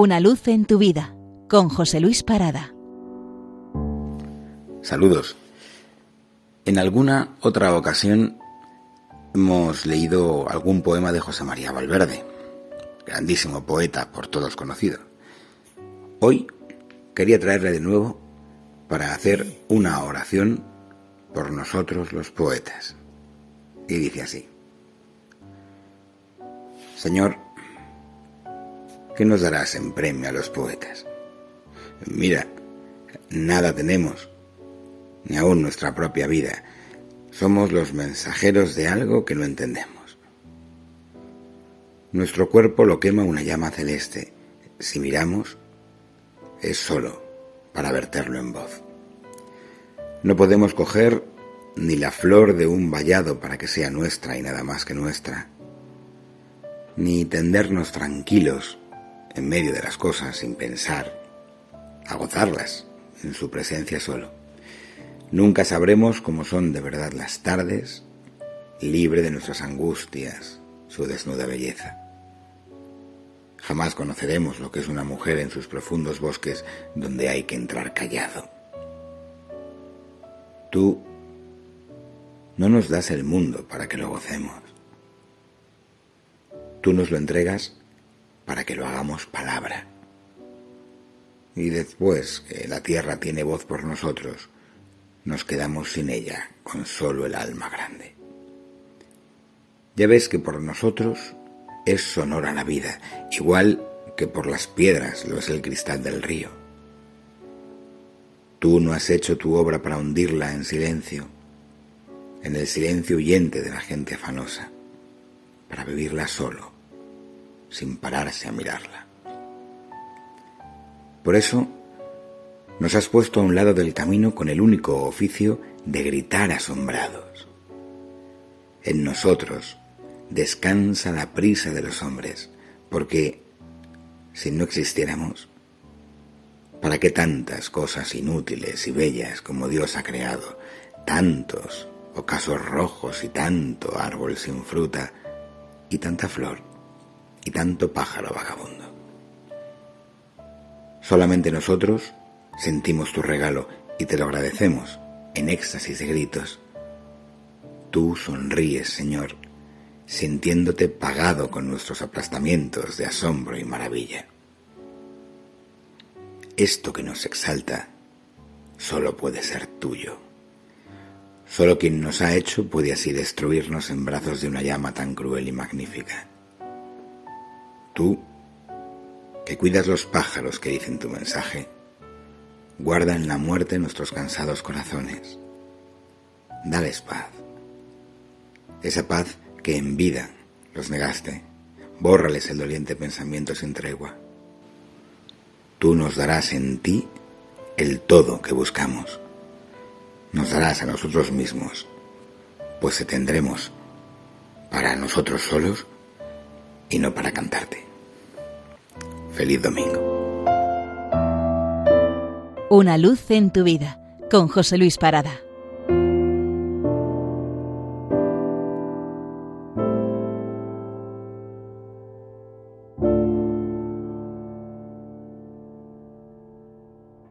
Una luz en tu vida con José Luis Parada. Saludos. En alguna otra ocasión hemos leído algún poema de José María Valverde, grandísimo poeta por todos conocido. Hoy quería traerle de nuevo para hacer una oración por nosotros los poetas. Y dice así. Señor, ¿qué nos darás en premio a los poetas? Mira, nada tenemos, ni aún nuestra propia vida. Somos los mensajeros de algo que no entendemos. Nuestro cuerpo lo quema una llama celeste. Si miramos, es solo para verterlo en voz. No podemos coger ni la flor de un vallado para que sea nuestra y nada más que nuestra ni tendernos tranquilos en medio de las cosas sin pensar, a gozarlas en su presencia solo. Nunca sabremos cómo son de verdad las tardes, libre de nuestras angustias, su desnuda belleza. Jamás conoceremos lo que es una mujer en sus profundos bosques donde hay que entrar callado. Tú no nos das el mundo para que lo gocemos tú nos lo entregas para que lo hagamos palabra. Y después que la tierra tiene voz por nosotros, nos quedamos sin ella, con solo el alma grande. Ya ves que por nosotros es sonora la vida, igual que por las piedras lo es el cristal del río. Tú no has hecho tu obra para hundirla en silencio, en el silencio huyente de la gente afanosa para vivirla solo, sin pararse a mirarla. Por eso, nos has puesto a un lado del camino con el único oficio de gritar asombrados. En nosotros descansa la prisa de los hombres, porque si no existiéramos, ¿para qué tantas cosas inútiles y bellas como Dios ha creado, tantos ocasos rojos y tanto árbol sin fruta, y tanta flor y tanto pájaro vagabundo. Solamente nosotros sentimos tu regalo y te lo agradecemos en éxtasis de gritos. Tú sonríes, Señor, sintiéndote pagado con nuestros aplastamientos de asombro y maravilla. Esto que nos exalta solo puede ser tuyo. Solo quien nos ha hecho puede así destruirnos en brazos de una llama tan cruel y magnífica. Tú, que cuidas los pájaros que dicen tu mensaje, guarda en la muerte nuestros cansados corazones. Dales paz. Esa paz que en vida los negaste, bórrales el doliente pensamiento sin tregua. Tú nos darás en ti el todo que buscamos nos darás a nosotros mismos, pues te tendremos para nosotros solos y no para cantarte. Feliz domingo. Una luz en tu vida con José Luis Parada.